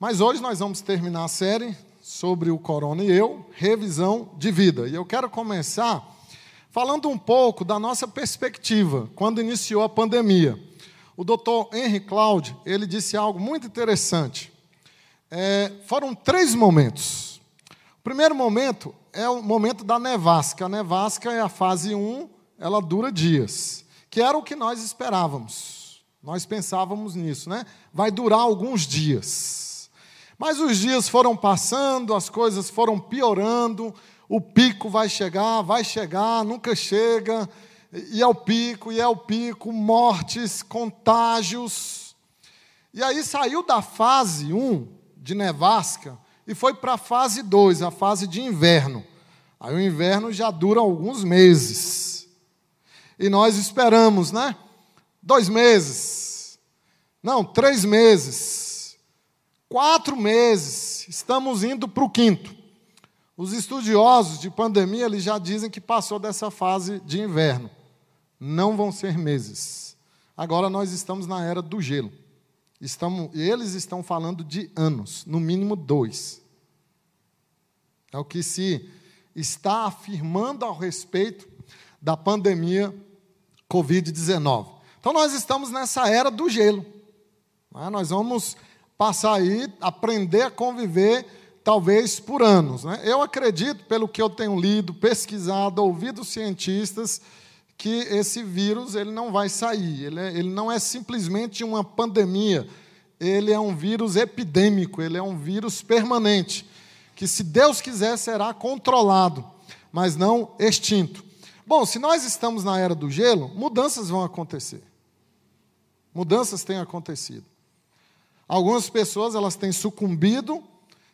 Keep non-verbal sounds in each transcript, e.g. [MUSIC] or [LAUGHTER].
Mas hoje nós vamos terminar a série sobre o Corona e eu, revisão de vida. E eu quero começar falando um pouco da nossa perspectiva quando iniciou a pandemia. O doutor Henry Cloud, ele disse algo muito interessante. É, foram três momentos. O primeiro momento é o momento da nevasca. A nevasca é a fase 1, ela dura dias, que era o que nós esperávamos. Nós pensávamos nisso, né? Vai durar alguns dias. Mas os dias foram passando, as coisas foram piorando, o pico vai chegar, vai chegar, nunca chega, e é o pico, e é o pico, mortes, contágios. E aí saiu da fase 1 de nevasca e foi para a fase 2, a fase de inverno. Aí o inverno já dura alguns meses. E nós esperamos, né? Dois meses. Não, três meses. Quatro meses. Estamos indo para o quinto. Os estudiosos de pandemia eles já dizem que passou dessa fase de inverno. Não vão ser meses. Agora nós estamos na era do gelo. Estamos, eles estão falando de anos, no mínimo dois. É o que se está afirmando ao respeito da pandemia Covid-19. Então, nós estamos nessa era do gelo. Né? Nós vamos passar aí, aprender a conviver, talvez por anos. Né? Eu acredito, pelo que eu tenho lido, pesquisado, ouvido cientistas, que esse vírus ele não vai sair. Ele, é, ele não é simplesmente uma pandemia. Ele é um vírus epidêmico, ele é um vírus permanente, que, se Deus quiser, será controlado, mas não extinto. Bom, se nós estamos na era do gelo, mudanças vão acontecer. Mudanças têm acontecido. Algumas pessoas elas têm sucumbido,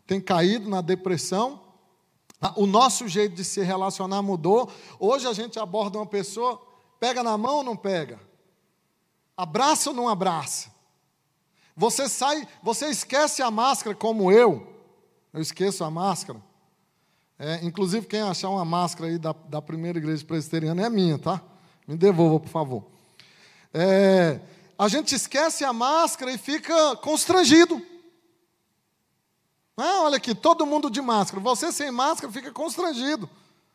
têm caído na depressão, ah, o nosso jeito de se relacionar mudou. Hoje a gente aborda uma pessoa, pega na mão ou não pega? Abraça ou não abraça? Você sai, você esquece a máscara como eu. Eu esqueço a máscara. É, inclusive, quem achar uma máscara aí da, da primeira igreja presbiteriana é minha, tá? Me devolva, por favor. É, a gente esquece a máscara e fica constrangido. Ah, olha aqui, todo mundo de máscara. Você sem máscara fica constrangido.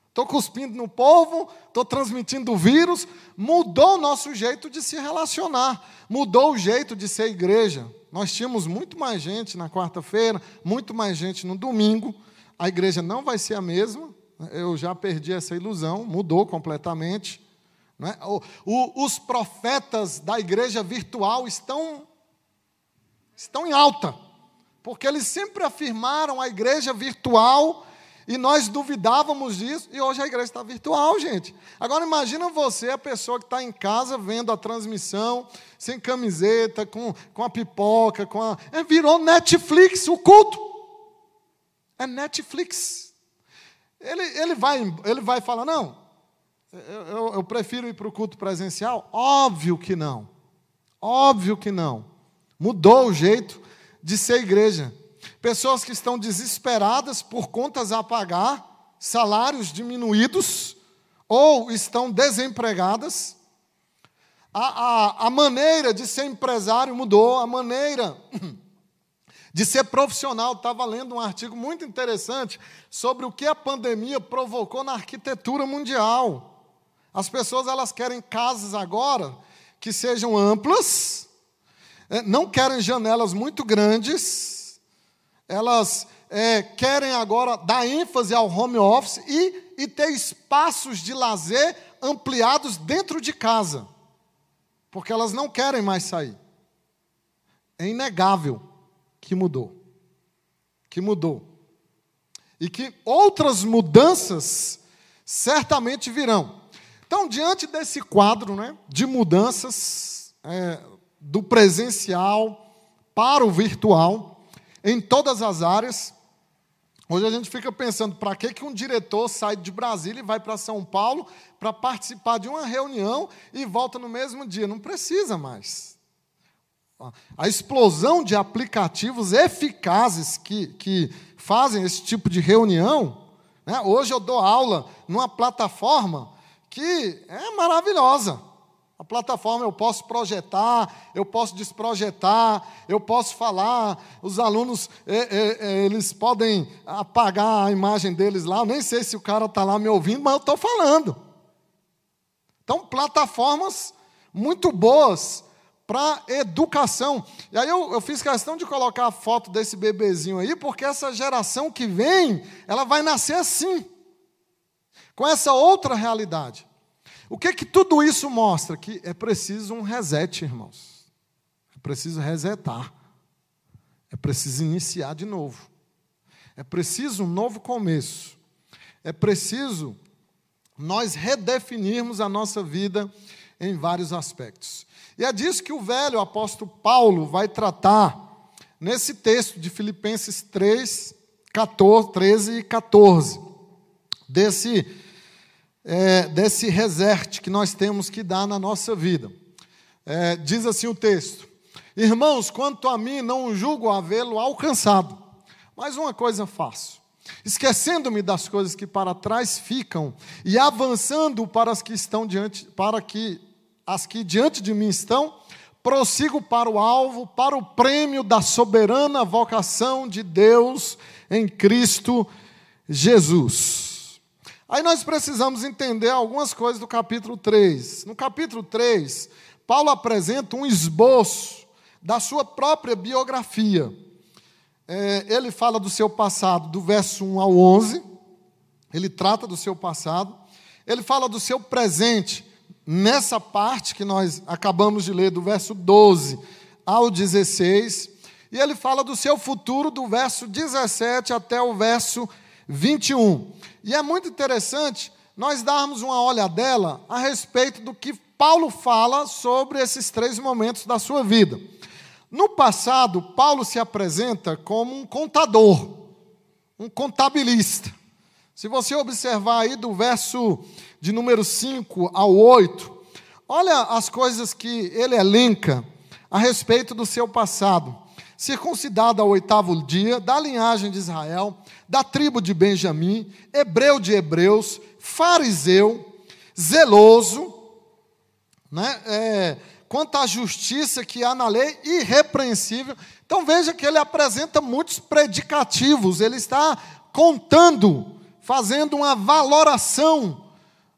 Estou cuspindo no povo, estou transmitindo o vírus. Mudou o nosso jeito de se relacionar, mudou o jeito de ser igreja. Nós tínhamos muito mais gente na quarta-feira, muito mais gente no domingo. A igreja não vai ser a mesma. Eu já perdi essa ilusão, mudou completamente. É? O, o, os profetas da igreja virtual estão, estão em alta porque eles sempre afirmaram a igreja virtual e nós duvidávamos disso, e hoje a igreja está virtual, gente. Agora imagina você, a pessoa que está em casa vendo a transmissão, sem camiseta, com, com a pipoca, com a. É, virou Netflix o culto. É Netflix. Ele, ele, vai, ele vai falar, não, eu, eu, eu prefiro ir para o culto presencial? Óbvio que não. Óbvio que não. Mudou o jeito de ser igreja. Pessoas que estão desesperadas por contas a pagar, salários diminuídos, ou estão desempregadas. A, a, a maneira de ser empresário mudou, a maneira [CLEARS THROAT] de ser profissional. Estava lendo um artigo muito interessante sobre o que a pandemia provocou na arquitetura mundial. As pessoas elas querem casas agora que sejam amplas, é, não querem janelas muito grandes, elas é, querem agora dar ênfase ao home office e, e ter espaços de lazer ampliados dentro de casa, porque elas não querem mais sair. É inegável que mudou. Que mudou. E que outras mudanças certamente virão. Então, diante desse quadro né, de mudanças, é, do presencial para o virtual, em todas as áreas. Hoje a gente fica pensando, para que, que um diretor sai de Brasília e vai para São Paulo para participar de uma reunião e volta no mesmo dia? Não precisa mais. A explosão de aplicativos eficazes que, que fazem esse tipo de reunião. Né? Hoje eu dou aula numa plataforma que é maravilhosa. A plataforma eu posso projetar, eu posso desprojetar, eu posso falar, os alunos eles podem apagar a imagem deles lá, eu nem sei se o cara está lá me ouvindo, mas eu estou falando. Então, plataformas muito boas para educação. E aí eu, eu, fiz questão de colocar a foto desse bebezinho aí, porque essa geração que vem, ela vai nascer assim, com essa outra realidade. O que que tudo isso mostra? Que é preciso um reset, irmãos. É preciso resetar. É preciso iniciar de novo. É preciso um novo começo. É preciso nós redefinirmos a nossa vida em vários aspectos. E é disso que o velho apóstolo Paulo vai tratar nesse texto de Filipenses 3, 14, 13 e 14. Desse é, desse reset que nós temos que dar na nossa vida. É, diz assim o texto: Irmãos, quanto a mim, não julgo havê-lo alcançado, mas uma coisa faço. Esquecendo-me das coisas que para trás ficam e avançando para as que estão diante, para que as que diante de mim estão, prossigo para o alvo, para o prêmio da soberana vocação de Deus em Cristo Jesus. Aí nós precisamos entender algumas coisas do capítulo 3. No capítulo 3, Paulo apresenta um esboço da sua própria biografia. É, ele fala do seu passado, do verso 1 ao 11, ele trata do seu passado. Ele fala do seu presente, nessa parte que nós acabamos de ler, do verso 12 ao 16. E ele fala do seu futuro, do verso 17 até o verso 21. E é muito interessante nós darmos uma olhadela a respeito do que Paulo fala sobre esses três momentos da sua vida. No passado, Paulo se apresenta como um contador, um contabilista. Se você observar aí do verso de número 5 ao 8, olha as coisas que ele elenca a respeito do seu passado. Circuncidado ao oitavo dia, da linhagem de Israel, da tribo de Benjamim, hebreu de hebreus, fariseu, zeloso, né? É, quanto à justiça que há na lei, irrepreensível. Então veja que ele apresenta muitos predicativos, ele está contando, fazendo uma valoração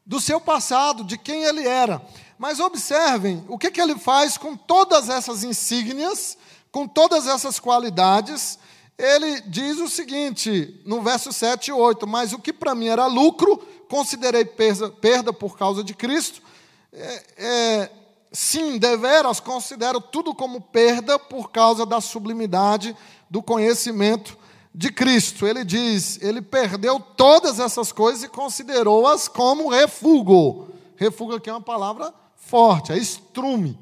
do seu passado, de quem ele era. Mas observem o que, que ele faz com todas essas insígnias, com todas essas qualidades, ele diz o seguinte, no verso 7 e 8: Mas o que para mim era lucro, considerei perda, perda por causa de Cristo. É, é, sim, deveras considero tudo como perda por causa da sublimidade do conhecimento de Cristo. Ele diz, ele perdeu todas essas coisas e considerou-as como refúgio. Refúgio aqui é uma palavra forte, é estrume,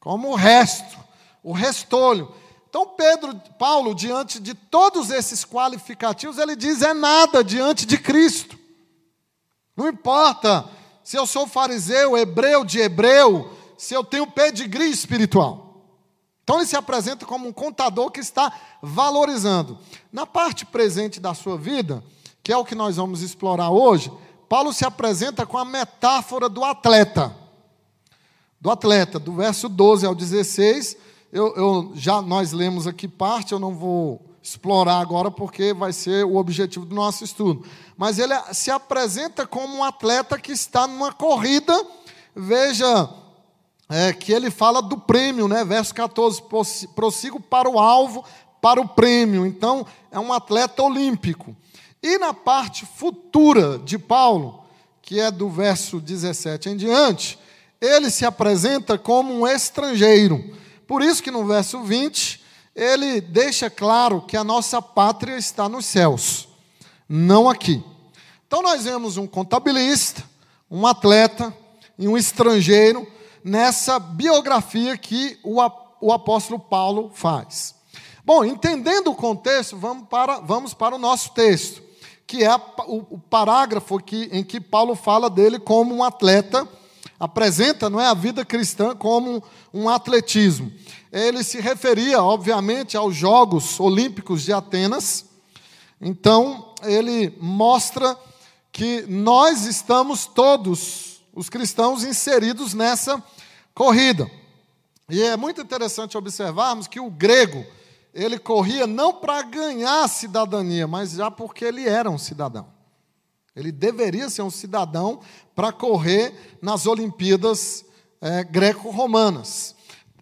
como o resto, o restolho. Então, Pedro, Paulo, diante de todos esses qualificativos, ele diz: é nada diante de Cristo. Não importa se eu sou fariseu, hebreu de hebreu, se eu tenho pedigree espiritual. Então, ele se apresenta como um contador que está valorizando. Na parte presente da sua vida, que é o que nós vamos explorar hoje, Paulo se apresenta com a metáfora do atleta. Do atleta, do verso 12 ao 16 eu, eu, já nós lemos aqui parte, eu não vou explorar agora porque vai ser o objetivo do nosso estudo. Mas ele se apresenta como um atleta que está numa corrida. Veja é, que ele fala do prêmio, né? Verso 14: prossigo para o alvo, para o prêmio. Então, é um atleta olímpico. E na parte futura de Paulo, que é do verso 17 em diante, ele se apresenta como um estrangeiro. Por isso que no verso 20, ele deixa claro que a nossa pátria está nos céus, não aqui. Então nós vemos um contabilista, um atleta e um estrangeiro nessa biografia que o, o apóstolo Paulo faz. Bom, entendendo o contexto, vamos para, vamos para o nosso texto, que é o, o parágrafo que, em que Paulo fala dele como um atleta apresenta não é, a vida cristã como um atletismo. Ele se referia, obviamente, aos Jogos Olímpicos de Atenas. Então, ele mostra que nós estamos todos, os cristãos inseridos nessa corrida. E é muito interessante observarmos que o grego, ele corria não para ganhar cidadania, mas já porque ele era um cidadão. Ele deveria ser um cidadão para correr nas Olimpíadas é, greco-romanas.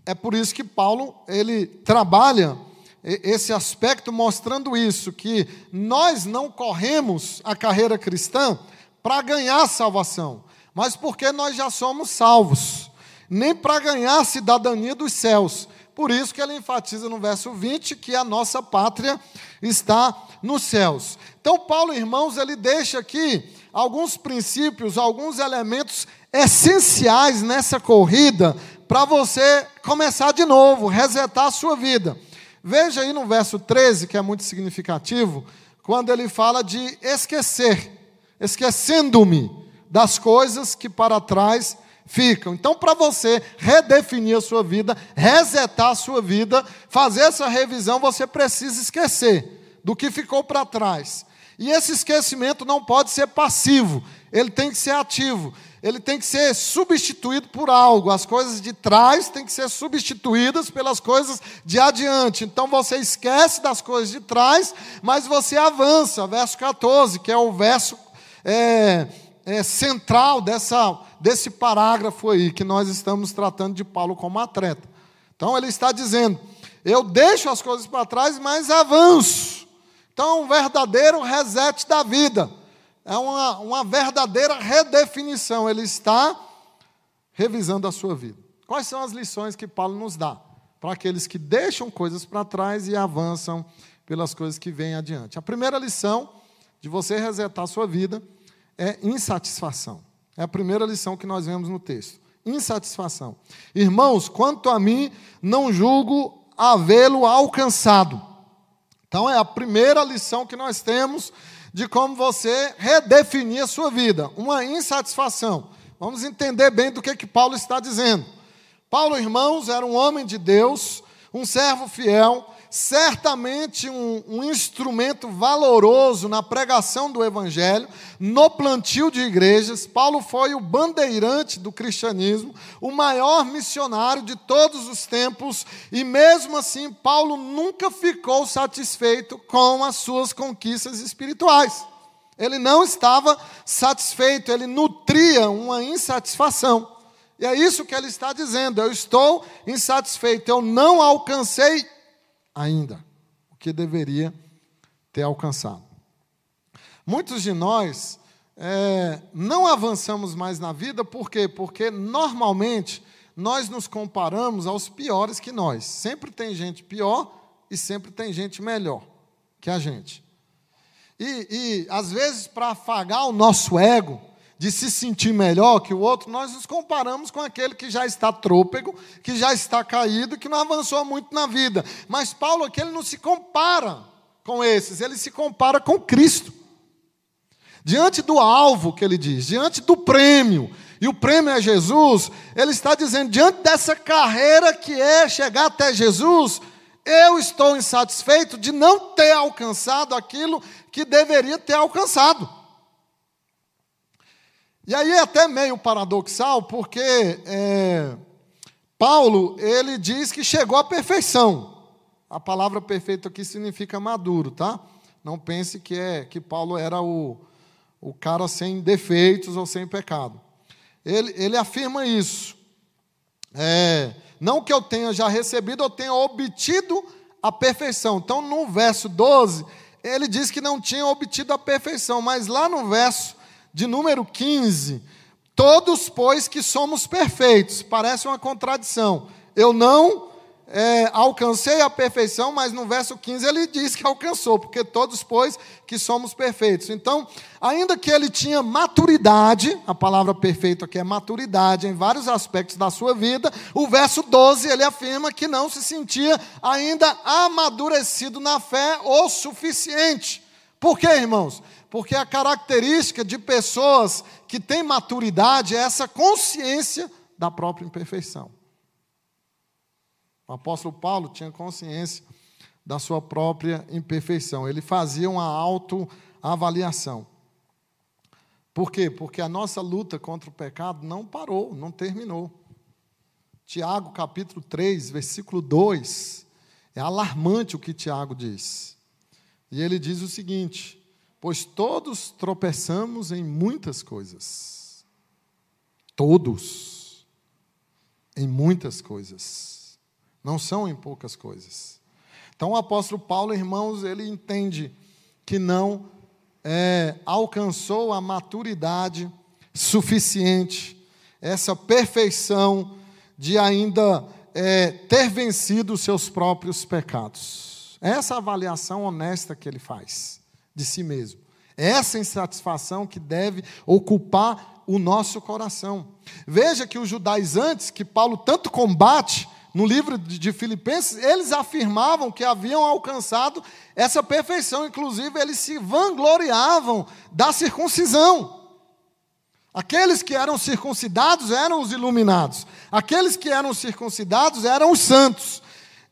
É por isso que Paulo ele trabalha esse aspecto mostrando isso, que nós não corremos a carreira cristã para ganhar salvação, mas porque nós já somos salvos, nem para ganhar a cidadania dos céus. Por isso que ele enfatiza no verso 20 que a nossa pátria está nos céus. Então, Paulo, irmãos, ele deixa aqui alguns princípios, alguns elementos essenciais nessa corrida para você começar de novo, resetar a sua vida. Veja aí no verso 13, que é muito significativo, quando ele fala de esquecer, esquecendo-me das coisas que para trás ficam. Então, para você redefinir a sua vida, resetar a sua vida, fazer essa revisão, você precisa esquecer do que ficou para trás. E esse esquecimento não pode ser passivo, ele tem que ser ativo ele tem que ser substituído por algo. As coisas de trás têm que ser substituídas pelas coisas de adiante. Então você esquece das coisas de trás, mas você avança. Verso 14, que é o verso é, é, central dessa, desse parágrafo aí, que nós estamos tratando de Paulo como atleta. Então ele está dizendo: eu deixo as coisas para trás, mas avanço. Então, um verdadeiro reset da vida é uma, uma verdadeira redefinição. Ele está revisando a sua vida. Quais são as lições que Paulo nos dá para aqueles que deixam coisas para trás e avançam pelas coisas que vêm adiante? A primeira lição de você resetar a sua vida é insatisfação. É a primeira lição que nós vemos no texto. Insatisfação. Irmãos, quanto a mim, não julgo havê-lo alcançado. Então, é a primeira lição que nós temos de como você redefinir a sua vida, uma insatisfação. Vamos entender bem do que, que Paulo está dizendo. Paulo, irmãos, era um homem de Deus, um servo fiel, certamente um, um, instrumento valoroso na pregação do Evangelho, no plantio de igrejas. Paulo foi o bandeirante do cristianismo, o maior missionário de todos os tempos, e mesmo assim, Paulo nunca ficou satisfeito com as suas conquistas espirituais. Ele não estava satisfeito, ele nutria uma insatisfação. E é isso que ele está dizendo: eu estou insatisfeito, eu não alcancei ainda o que deveria ter alcançado. Muitos de nós é, não avançamos mais na vida, por quê? Porque normalmente nós nos comparamos aos piores que nós. Sempre tem gente pior e sempre tem gente melhor que a gente. E, e às vezes, para afagar o nosso ego, de se sentir melhor que o outro, nós nos comparamos com aquele que já está trôpego, que já está caído, que não avançou muito na vida. Mas Paulo aqui ele não se compara com esses, ele se compara com Cristo. Diante do alvo que ele diz, diante do prêmio, e o prêmio é Jesus, ele está dizendo: diante dessa carreira que é chegar até Jesus, eu estou insatisfeito de não ter alcançado aquilo que deveria ter alcançado. E aí é até meio paradoxal, porque é, Paulo, ele diz que chegou à perfeição. A palavra perfeito aqui significa maduro, tá? Não pense que, é, que Paulo era o, o cara sem defeitos ou sem pecado. Ele, ele afirma isso. É, não que eu tenha já recebido, eu tenha obtido a perfeição. Então, no verso 12, ele diz que não tinha obtido a perfeição, mas lá no verso de número 15, todos, pois, que somos perfeitos. Parece uma contradição. Eu não é, alcancei a perfeição, mas no verso 15 ele diz que alcançou, porque todos, pois, que somos perfeitos. Então, ainda que ele tinha maturidade, a palavra perfeito aqui é maturidade em vários aspectos da sua vida, o verso 12 ele afirma que não se sentia ainda amadurecido na fé o suficiente. Por quê, irmãos? porque a característica de pessoas que têm maturidade é essa consciência da própria imperfeição. O apóstolo Paulo tinha consciência da sua própria imperfeição, ele fazia uma autoavaliação. Por quê? Porque a nossa luta contra o pecado não parou, não terminou. Tiago, capítulo 3, versículo 2, é alarmante o que Tiago diz. E ele diz o seguinte: Pois todos tropeçamos em muitas coisas. Todos. Em muitas coisas. Não são em poucas coisas. Então o apóstolo Paulo, irmãos, ele entende que não é, alcançou a maturidade suficiente, essa perfeição de ainda é, ter vencido os seus próprios pecados. Essa avaliação honesta que ele faz de si mesmo. Essa insatisfação que deve ocupar o nosso coração. Veja que os judaizantes, que Paulo tanto combate, no livro de Filipenses, eles afirmavam que haviam alcançado essa perfeição, inclusive eles se vangloriavam da circuncisão. Aqueles que eram circuncidados eram os iluminados, aqueles que eram circuncidados eram os santos.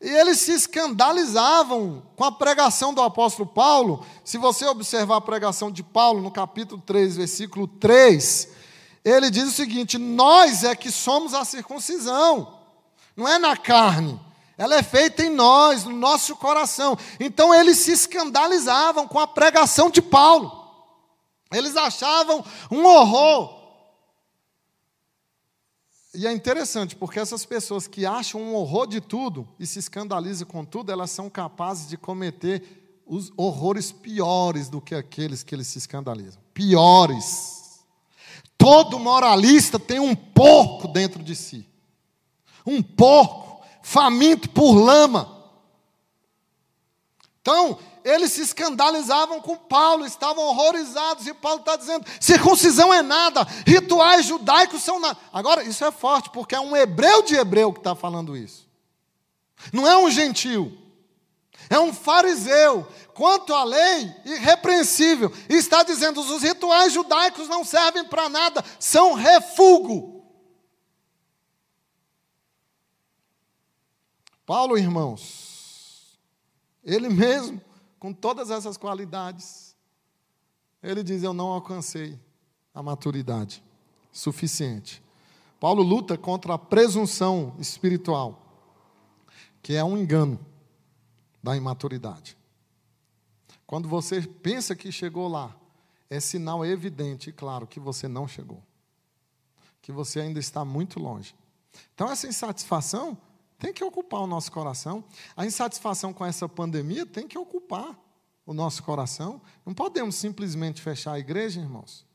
E eles se escandalizavam com a pregação do apóstolo Paulo. Se você observar a pregação de Paulo no capítulo 3, versículo 3, ele diz o seguinte: Nós é que somos a circuncisão não é na carne. Ela é feita em nós, no nosso coração. Então eles se escandalizavam com a pregação de Paulo. Eles achavam um horror. E é interessante, porque essas pessoas que acham um horror de tudo e se escandalizam com tudo, elas são capazes de cometer os horrores piores do que aqueles que eles se escandalizam. Piores. Todo moralista tem um porco dentro de si um porco faminto por lama. Então, eles se escandalizavam com Paulo, estavam horrorizados, e Paulo está dizendo: circuncisão é nada, rituais judaicos são nada. Agora, isso é forte, porque é um hebreu de hebreu que está falando isso. Não é um gentil, é um fariseu, quanto à lei, irrepreensível, e está dizendo: os rituais judaicos não servem para nada, são refúgio. Paulo, irmãos, ele mesmo, com todas essas qualidades, ele diz: Eu não alcancei a maturidade suficiente. Paulo luta contra a presunção espiritual, que é um engano da imaturidade. Quando você pensa que chegou lá, é sinal evidente e claro que você não chegou, que você ainda está muito longe. Então, essa insatisfação tem que ocupar o nosso coração. A insatisfação com essa pandemia tem que ocupar o nosso coração. Não podemos simplesmente fechar a igreja, irmãos.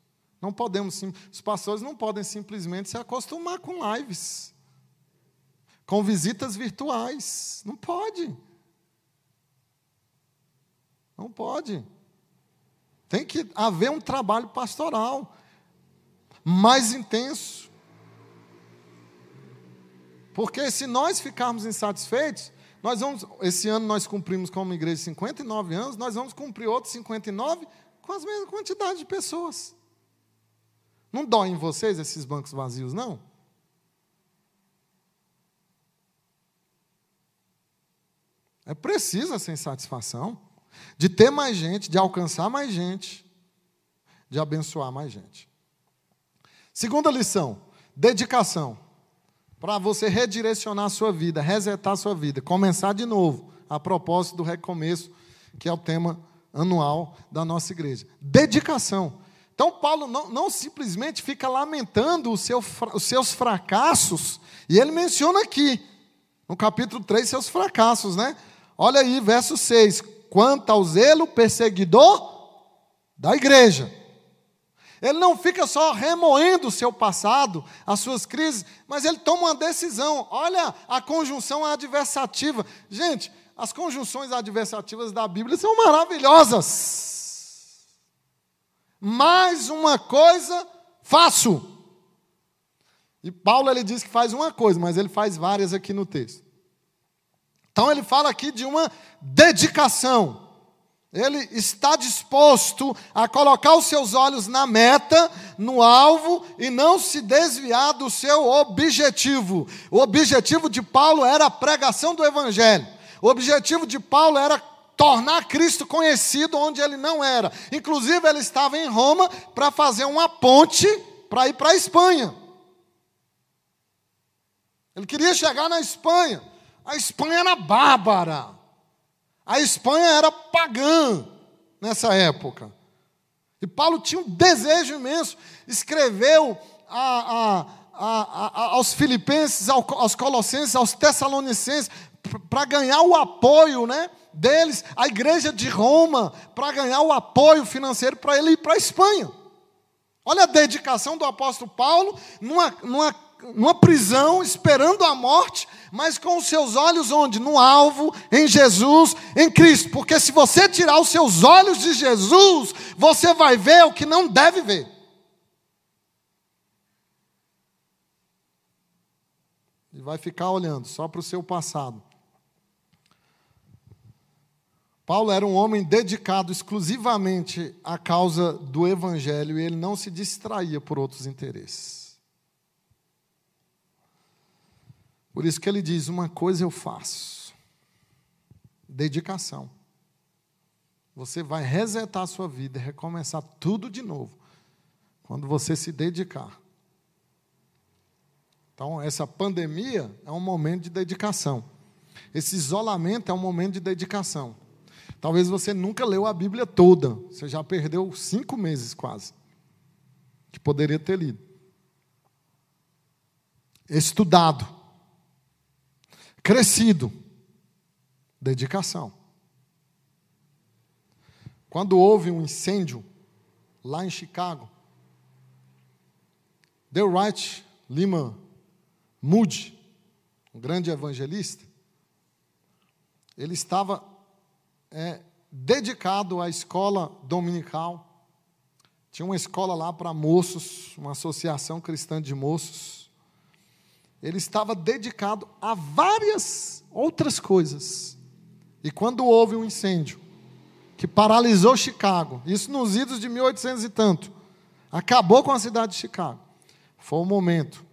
Não podemos, os pastores não podem simplesmente se acostumar com lives, com visitas virtuais. Não pode. Não pode. Tem que haver um trabalho pastoral mais intenso. Porque se nós ficarmos insatisfeitos, nós vamos, esse ano nós cumprimos como igreja 59 anos, nós vamos cumprir outros 59 com as mesmas quantidade de pessoas. Não dói em vocês esses bancos vazios, não? É preciso essa insatisfação de ter mais gente, de alcançar mais gente, de abençoar mais gente. Segunda lição: dedicação para você redirecionar a sua vida, resetar a sua vida, começar de novo, a propósito do recomeço, que é o tema anual da nossa igreja. Dedicação. Então, Paulo não, não simplesmente fica lamentando seu, os seus fracassos, e ele menciona aqui, no capítulo 3, seus fracassos, né? Olha aí, verso 6. Quanto ao zelo perseguidor da igreja. Ele não fica só remoendo o seu passado, as suas crises, mas ele toma uma decisão. Olha a conjunção adversativa. Gente, as conjunções adversativas da Bíblia são maravilhosas. Mais uma coisa faço. E Paulo ele diz que faz uma coisa, mas ele faz várias aqui no texto. Então ele fala aqui de uma dedicação. Ele está disposto a colocar os seus olhos na meta, no alvo e não se desviar do seu objetivo. O objetivo de Paulo era a pregação do evangelho. O objetivo de Paulo era tornar Cristo conhecido onde ele não era. Inclusive, ele estava em Roma para fazer uma ponte para ir para a Espanha. Ele queria chegar na Espanha. A Espanha era bárbara. A Espanha era pagã nessa época. E Paulo tinha um desejo imenso. Escreveu a, a, a, aos Filipenses, aos Colossenses, aos Tessalonicenses, para ganhar o apoio né, deles, a igreja de Roma, para ganhar o apoio financeiro para ele ir para a Espanha. Olha a dedicação do apóstolo Paulo numa, numa numa prisão, esperando a morte, mas com os seus olhos onde? No alvo, em Jesus, em Cristo. Porque se você tirar os seus olhos de Jesus, você vai ver o que não deve ver. E vai ficar olhando só para o seu passado. Paulo era um homem dedicado exclusivamente à causa do Evangelho e ele não se distraía por outros interesses. Por isso que ele diz: uma coisa eu faço, dedicação. Você vai resetar a sua vida e recomeçar tudo de novo, quando você se dedicar. Então, essa pandemia é um momento de dedicação. Esse isolamento é um momento de dedicação. Talvez você nunca leu a Bíblia toda, você já perdeu cinco meses quase, que poderia ter lido. Estudado crescido. Dedicação. Quando houve um incêndio lá em Chicago, Wright Lima Moody, um grande evangelista, ele estava é, dedicado à escola dominical. Tinha uma escola lá para moços, uma associação cristã de moços ele estava dedicado a várias outras coisas. E quando houve um incêndio que paralisou Chicago, isso nos idos de 1800 e tanto, acabou com a cidade de Chicago. Foi o momento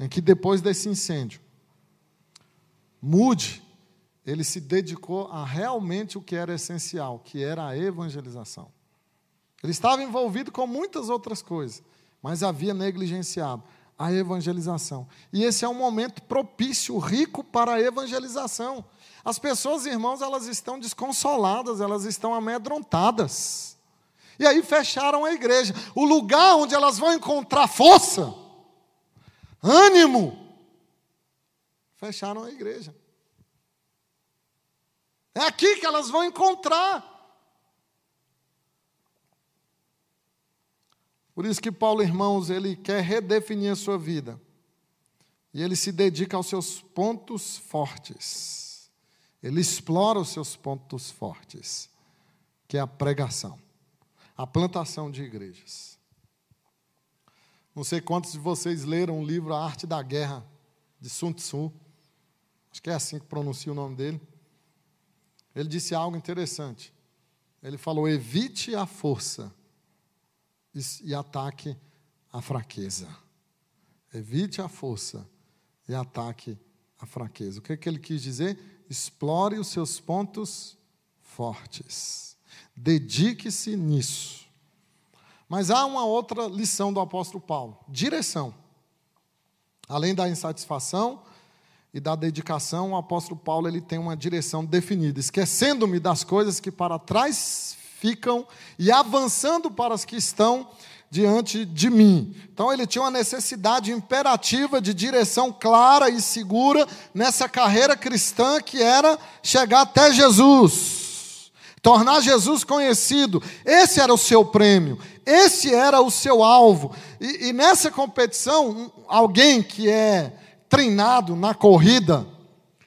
em que depois desse incêndio, Moody, ele se dedicou a realmente o que era essencial, que era a evangelização. Ele estava envolvido com muitas outras coisas, mas havia negligenciado a evangelização. E esse é um momento propício, rico para a evangelização. As pessoas, irmãos, elas estão desconsoladas, elas estão amedrontadas. E aí fecharam a igreja. O lugar onde elas vão encontrar força, ânimo, fecharam a igreja. É aqui que elas vão encontrar Por isso que Paulo, irmãos, ele quer redefinir a sua vida. E ele se dedica aos seus pontos fortes. Ele explora os seus pontos fortes, que é a pregação, a plantação de igrejas. Não sei quantos de vocês leram o livro A Arte da Guerra, de Sun Tzu. Acho que é assim que pronuncia o nome dele. Ele disse algo interessante. Ele falou: evite a força e ataque a fraqueza. Evite a força e ataque a fraqueza. O que, é que ele quis dizer? Explore os seus pontos fortes. Dedique-se nisso. Mas há uma outra lição do apóstolo Paulo: direção. Além da insatisfação e da dedicação, o apóstolo Paulo ele tem uma direção definida, esquecendo-me das coisas que para trás ficam e avançando para as que estão diante de mim. Então ele tinha uma necessidade imperativa de direção clara e segura nessa carreira cristã que era chegar até Jesus, tornar Jesus conhecido. Esse era o seu prêmio, esse era o seu alvo. E, e nessa competição, alguém que é treinado na corrida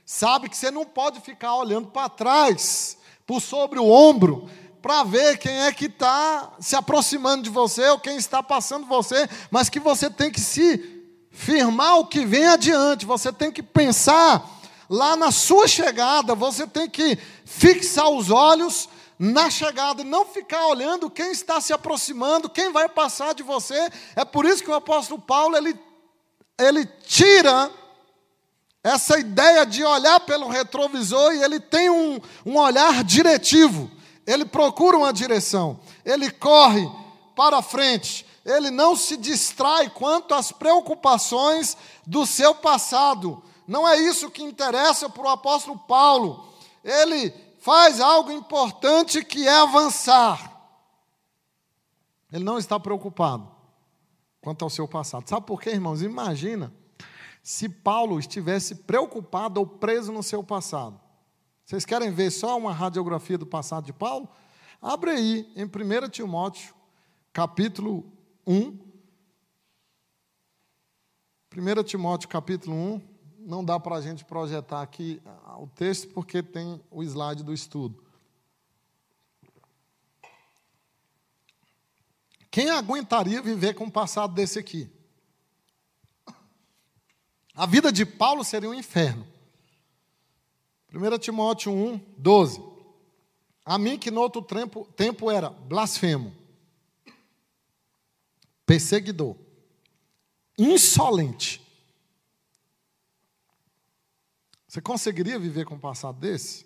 sabe que você não pode ficar olhando para trás, por sobre o ombro para ver quem é que está se aproximando de você ou quem está passando você, mas que você tem que se firmar o que vem adiante, você tem que pensar lá na sua chegada, você tem que fixar os olhos na chegada não ficar olhando quem está se aproximando, quem vai passar de você. É por isso que o apóstolo Paulo ele, ele tira essa ideia de olhar pelo retrovisor e ele tem um, um olhar diretivo, ele procura uma direção, ele corre para frente, ele não se distrai quanto às preocupações do seu passado. Não é isso que interessa para o apóstolo Paulo. Ele faz algo importante que é avançar. Ele não está preocupado quanto ao seu passado. Sabe por quê, irmãos? Imagina se Paulo estivesse preocupado ou preso no seu passado. Vocês querem ver só uma radiografia do passado de Paulo? Abre aí em 1 Timóteo, capítulo 1. 1 Timóteo, capítulo 1. Não dá para a gente projetar aqui o texto porque tem o slide do estudo. Quem aguentaria viver com um passado desse aqui? A vida de Paulo seria um inferno. 1 Timóteo 1, 12. A mim que no outro tempo, tempo era blasfemo, perseguidor, insolente. Você conseguiria viver com um passado desse?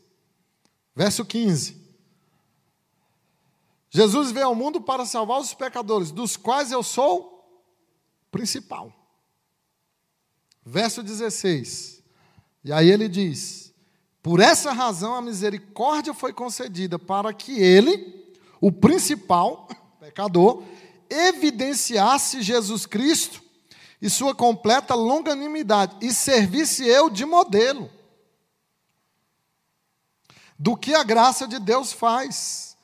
Verso 15. Jesus veio ao mundo para salvar os pecadores, dos quais eu sou principal. Verso 16. E aí ele diz: Por essa razão a misericórdia foi concedida para que ele, o principal [COUGHS] pecador, evidenciasse Jesus Cristo e sua completa longanimidade e servisse eu de modelo do que a graça de Deus faz.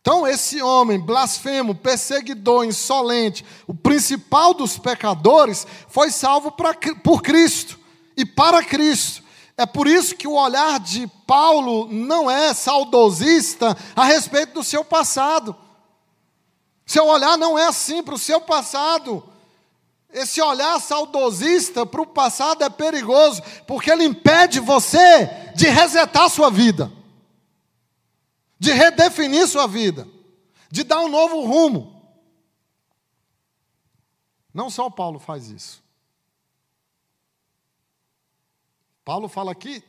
Então, esse homem blasfemo, perseguidor, insolente, o principal dos pecadores, foi salvo pra, por Cristo e para Cristo. É por isso que o olhar de Paulo não é saudosista a respeito do seu passado. Seu olhar não é assim para o seu passado. Esse olhar saudosista para o passado é perigoso, porque ele impede você de resetar sua vida de redefinir sua vida, de dar um novo rumo. Não só Paulo faz isso. Paulo fala aqui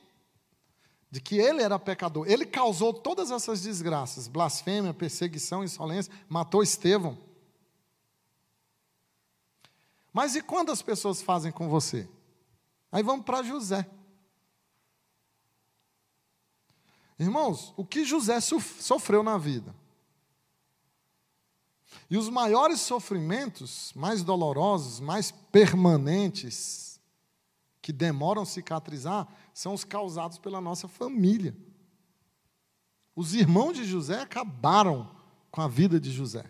de que ele era pecador. Ele causou todas essas desgraças: blasfêmia, perseguição, insolência, matou Estevão. Mas e quando as pessoas fazem com você? Aí vamos para José. Irmãos, o que José sofreu na vida? E os maiores sofrimentos, mais dolorosos, mais permanentes, que demoram a cicatrizar, são os causados pela nossa família. Os irmãos de José acabaram com a vida de José.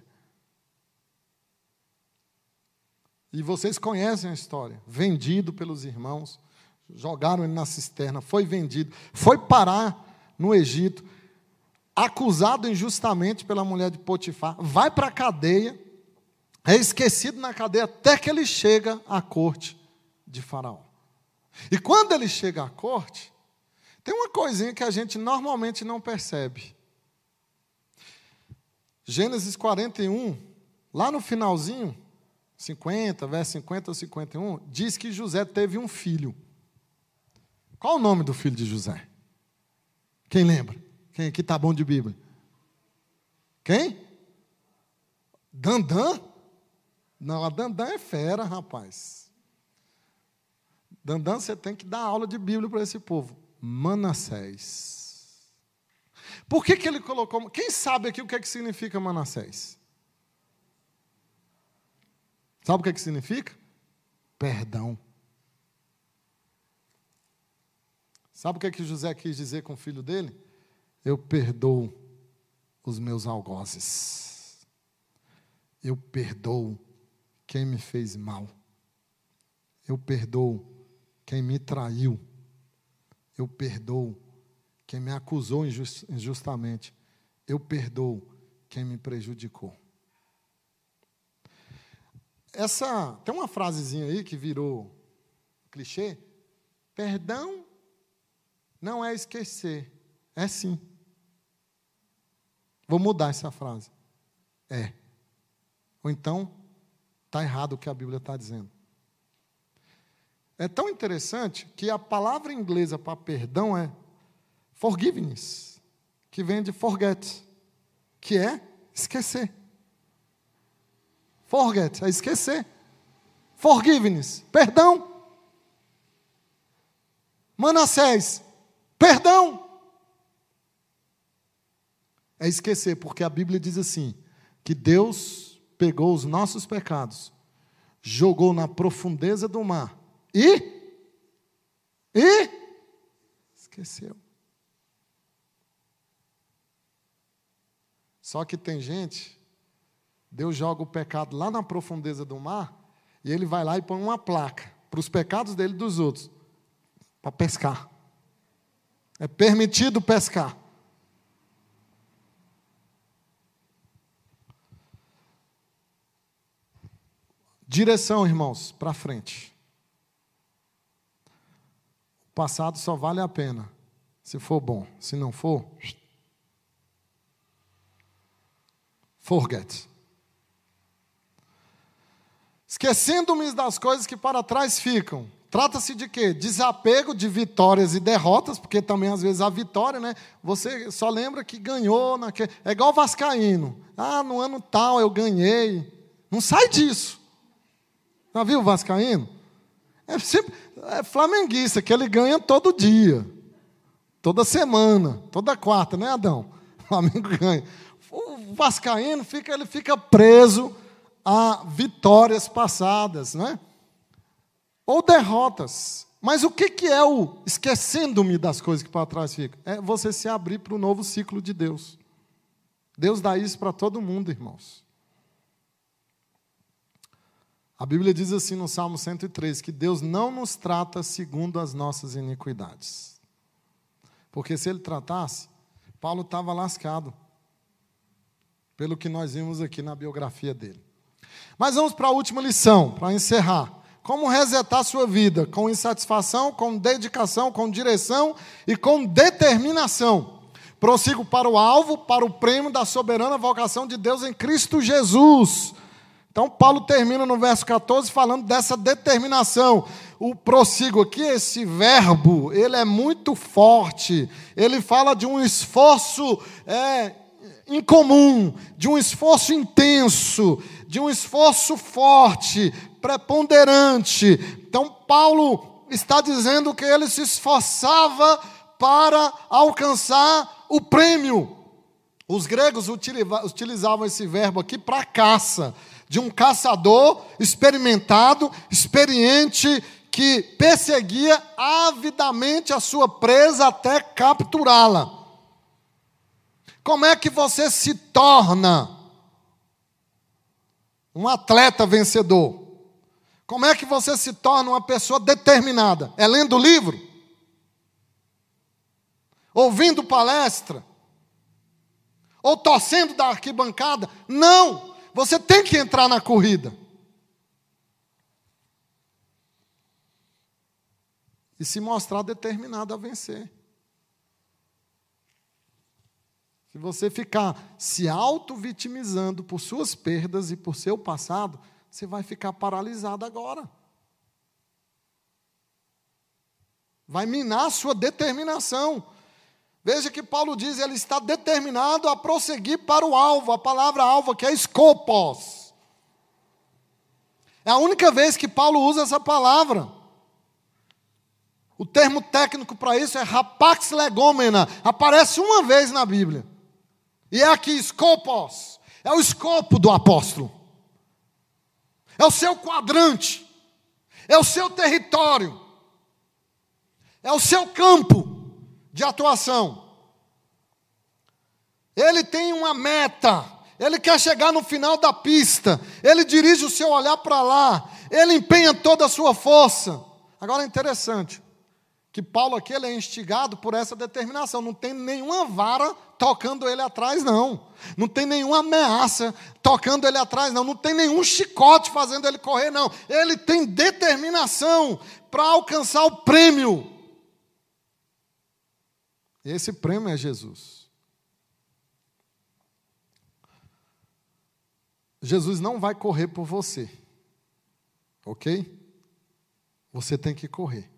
E vocês conhecem a história. Vendido pelos irmãos, jogaram ele na cisterna, foi vendido, foi parar no Egito, acusado injustamente pela mulher de Potifar, vai para a cadeia, é esquecido na cadeia até que ele chega à corte de Faraó. E quando ele chega à corte, tem uma coisinha que a gente normalmente não percebe. Gênesis 41, lá no finalzinho, 50, verso 50 ou 51, diz que José teve um filho. Qual o nome do filho de José? Quem lembra? Quem aqui está bom de Bíblia? Quem? Dandan? Não, a Dandan é fera, rapaz. Dandan, você tem que dar aula de Bíblia para esse povo. Manassés. Por que, que ele colocou. Quem sabe aqui o que, é que significa Manassés? Sabe o que, é que significa? Perdão. Sabe o que, é que José quis dizer com o filho dele? Eu perdoo os meus algozes. Eu perdoo quem me fez mal. Eu perdoo quem me traiu. Eu perdoo quem me acusou injustamente. Eu perdoo quem me prejudicou. Essa tem uma frasezinha aí que virou clichê. Perdão não é esquecer, é sim. Vou mudar essa frase. É. Ou então, está errado o que a Bíblia está dizendo. É tão interessante que a palavra inglesa para perdão é forgiveness, que vem de forget, que é esquecer. Forget é esquecer. Forgiveness, perdão. Manassés, perdão. É esquecer, porque a Bíblia diz assim: que Deus pegou os nossos pecados, jogou na profundeza do mar e. E. Esqueceu. Só que tem gente, Deus joga o pecado lá na profundeza do mar, e ele vai lá e põe uma placa para os pecados dele e dos outros, para pescar. É permitido pescar. Direção, irmãos, para frente. O passado só vale a pena se for bom. Se não for, forget. Esquecendo-me das coisas que para trás ficam. Trata-se de quê? Desapego de vitórias e derrotas, porque também às vezes a vitória, né? Você só lembra que ganhou naquele. É igual Vascaíno. Ah, no ano tal eu ganhei. Não sai disso. Já viu Vascaíno? É sempre é flamenguista, que ele ganha todo dia, toda semana, toda quarta, né, Adão? O [LAUGHS] Flamengo ganha. O Vascaíno fica, ele fica preso a vitórias passadas, né? Ou derrotas. Mas o que, que é o esquecendo-me das coisas que para trás ficam? É você se abrir para o novo ciclo de Deus. Deus dá isso para todo mundo, irmãos. A Bíblia diz assim no Salmo 103 que Deus não nos trata segundo as nossas iniquidades. Porque se ele tratasse, Paulo estava lascado. Pelo que nós vimos aqui na biografia dele. Mas vamos para a última lição, para encerrar. Como resetar sua vida? Com insatisfação, com dedicação, com direção e com determinação. Prossigo para o alvo, para o prêmio da soberana vocação de Deus em Cristo Jesus. Então, Paulo termina no verso 14 falando dessa determinação. O prossigo aqui, esse verbo, ele é muito forte. Ele fala de um esforço é, incomum, de um esforço intenso, de um esforço forte, preponderante. Então, Paulo está dizendo que ele se esforçava para alcançar o prêmio. Os gregos utilizavam esse verbo aqui para caça de um caçador experimentado, experiente, que perseguia avidamente a sua presa até capturá-la. Como é que você se torna um atleta vencedor? Como é que você se torna uma pessoa determinada? É lendo livro? Ouvindo palestra? Ou torcendo da arquibancada? Não! Você tem que entrar na corrida. E se mostrar determinado a vencer. Se você ficar se auto-vitimizando por suas perdas e por seu passado, você vai ficar paralisado agora. Vai minar a sua determinação. Veja que Paulo diz, ele está determinado a prosseguir para o alvo, a palavra alvo que é escopos. É a única vez que Paulo usa essa palavra. O termo técnico para isso é rapax legomena. Aparece uma vez na Bíblia. E é aqui, escopos. É o escopo do apóstolo. É o seu quadrante. É o seu território. É o seu campo de atuação. Ele tem uma meta, ele quer chegar no final da pista, ele dirige o seu olhar para lá, ele empenha toda a sua força. Agora é interessante que Paulo aqui ele é instigado por essa determinação, não tem nenhuma vara tocando ele atrás, não. Não tem nenhuma ameaça tocando ele atrás, não. Não tem nenhum chicote fazendo ele correr, não. Ele tem determinação para alcançar o prêmio esse prêmio é Jesus. Jesus não vai correr por você. Ok? você tem que correr.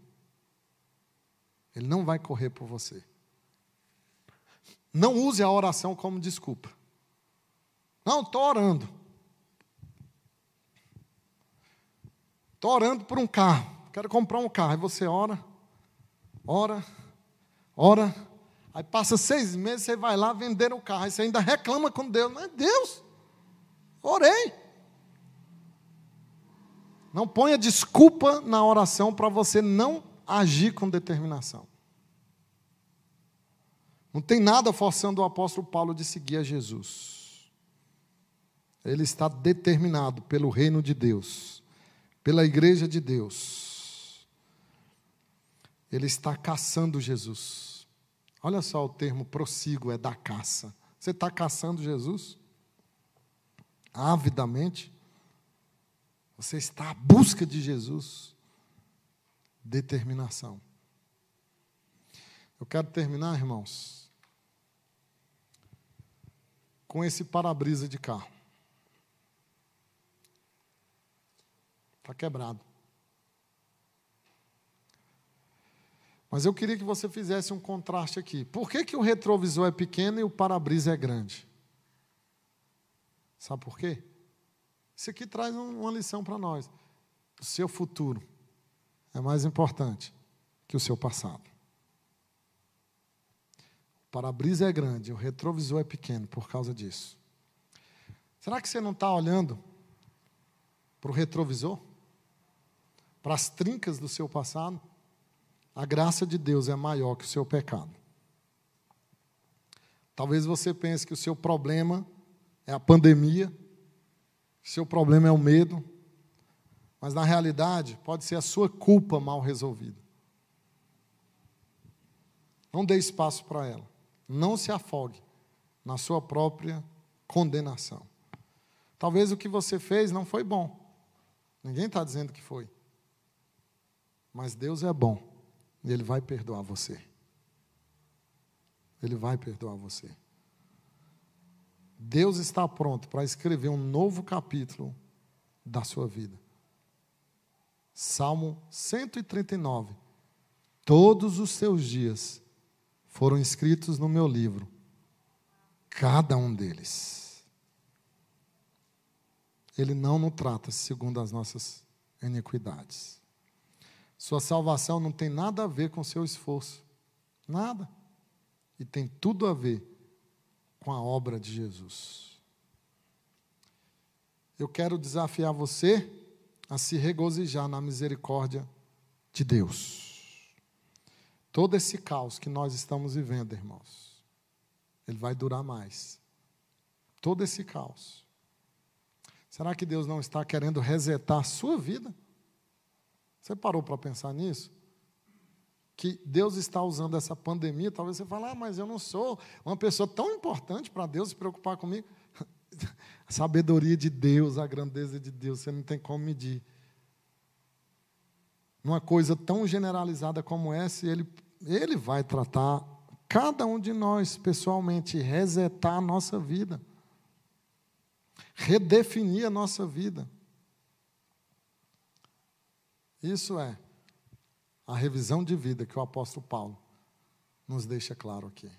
Ele não vai correr por você. Não use a oração como desculpa. Não, estou orando. Estou orando por um carro. Quero comprar um carro. Aí você ora, ora, ora. Aí passa seis meses, você vai lá vender o carro. Aí você ainda reclama com Deus. Mas Deus, orei. Não ponha desculpa na oração para você não agir com determinação. Não tem nada forçando o apóstolo Paulo de seguir a Jesus. Ele está determinado pelo reino de Deus, pela igreja de Deus. Ele está caçando Jesus. Olha só o termo prossigo, é da caça. Você está caçando Jesus? Avidamente? Você está à busca de Jesus. Determinação. Eu quero terminar, irmãos, com esse para-brisa de carro. Está quebrado. Mas eu queria que você fizesse um contraste aqui. Por que, que o retrovisor é pequeno e o para-brisa é grande? Sabe por quê? Isso aqui traz uma lição para nós. O seu futuro é mais importante que o seu passado. O para-brisa é grande, o retrovisor é pequeno por causa disso. Será que você não está olhando para o retrovisor? Para as trincas do seu passado? A graça de Deus é maior que o seu pecado. Talvez você pense que o seu problema é a pandemia, seu problema é o medo, mas na realidade pode ser a sua culpa mal resolvida. Não dê espaço para ela. Não se afogue na sua própria condenação. Talvez o que você fez não foi bom. Ninguém está dizendo que foi. Mas Deus é bom e Ele vai perdoar você. Ele vai perdoar você. Deus está pronto para escrever um novo capítulo da sua vida. Salmo 139. Todos os seus dias foram escritos no meu livro, cada um deles. Ele não nos trata segundo as nossas iniquidades. Sua salvação não tem nada a ver com seu esforço. Nada. E tem tudo a ver com a obra de Jesus. Eu quero desafiar você a se regozijar na misericórdia de Deus. Todo esse caos que nós estamos vivendo, irmãos, ele vai durar mais. Todo esse caos. Será que Deus não está querendo resetar a sua vida? Você parou para pensar nisso? que Deus está usando essa pandemia, talvez você fale, ah, mas eu não sou uma pessoa tão importante para Deus se preocupar comigo. [LAUGHS] A sabedoria de Deus, a grandeza de Deus, você não tem como medir. Numa coisa tão generalizada como essa, ele, ele vai tratar cada um de nós pessoalmente, resetar a nossa vida, redefinir a nossa vida. Isso é a revisão de vida que o apóstolo Paulo nos deixa claro aqui.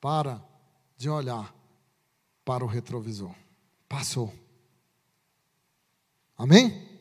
Para de olhar para o retrovisor. Passou. Amém?